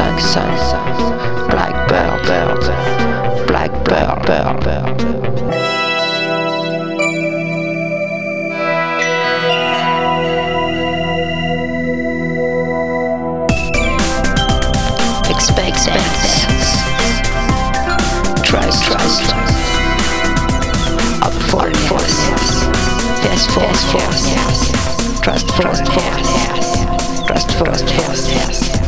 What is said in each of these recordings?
sun, sun, sun, blackbird, bird, blackbird, bird, bird. Expect, expect, trust, trust, up for force, yes, force, force, trust, trust, force, trust, trust, force, yes.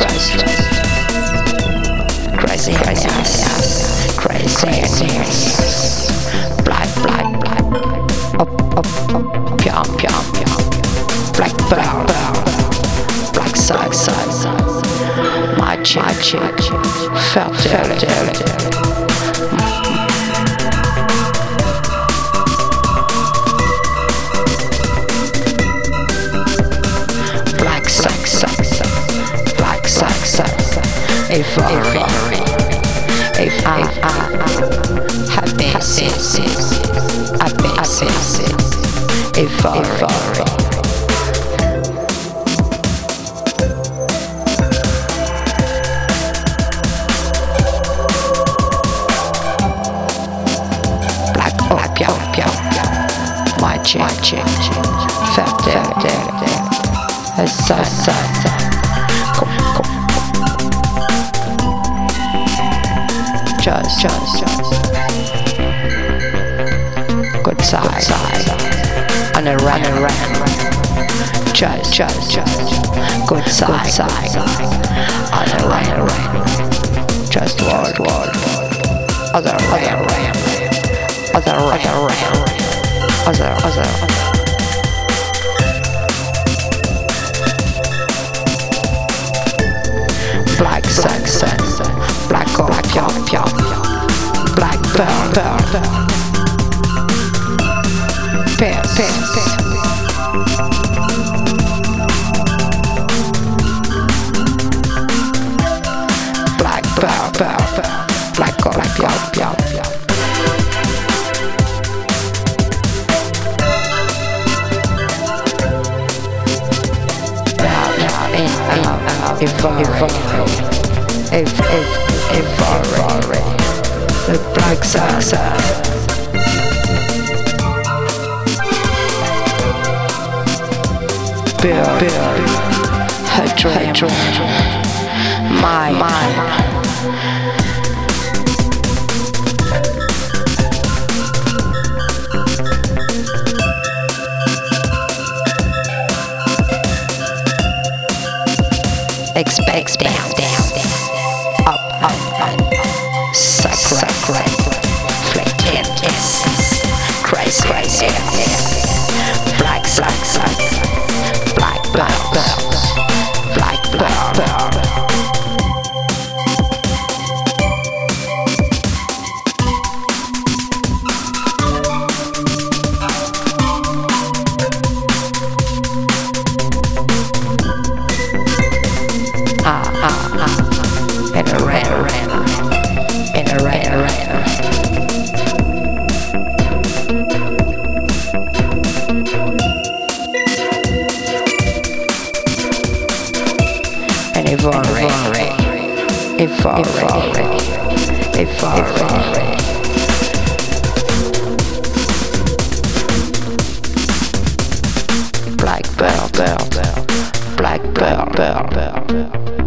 Trust, trust, trust. Crazy, crazy. Crazy, yes. Black, black, black. Up, up, up. Pium, pium, pium. Black pearl. Black side, side, side. My chick, my chick. Felt, felt, felt. If I, if I, happy, six, happy, six, if I, if I. Black, oh, piao, piao, piao. My chick, my chick, felt, felt, felt. Side, side, side. Come, just, just, just. Good side, side. On a run, a run. Just, just, just. Good side, good side. On a run, on a run. Just word, word. Other, other, other, other, other, other, other. Black side. Scorpio, Black Pearl, Pearl, Pearl. Pear, bird, bird, Black Pearl, Pearl, Pearl. Black Scorpio, Pearl, Pearl. Evolve, evolve, evolve if, if, if already. The black sasa. Build, build, her ah, ah, ah, in a if already. Black belt, belt, black belt, belt, belt.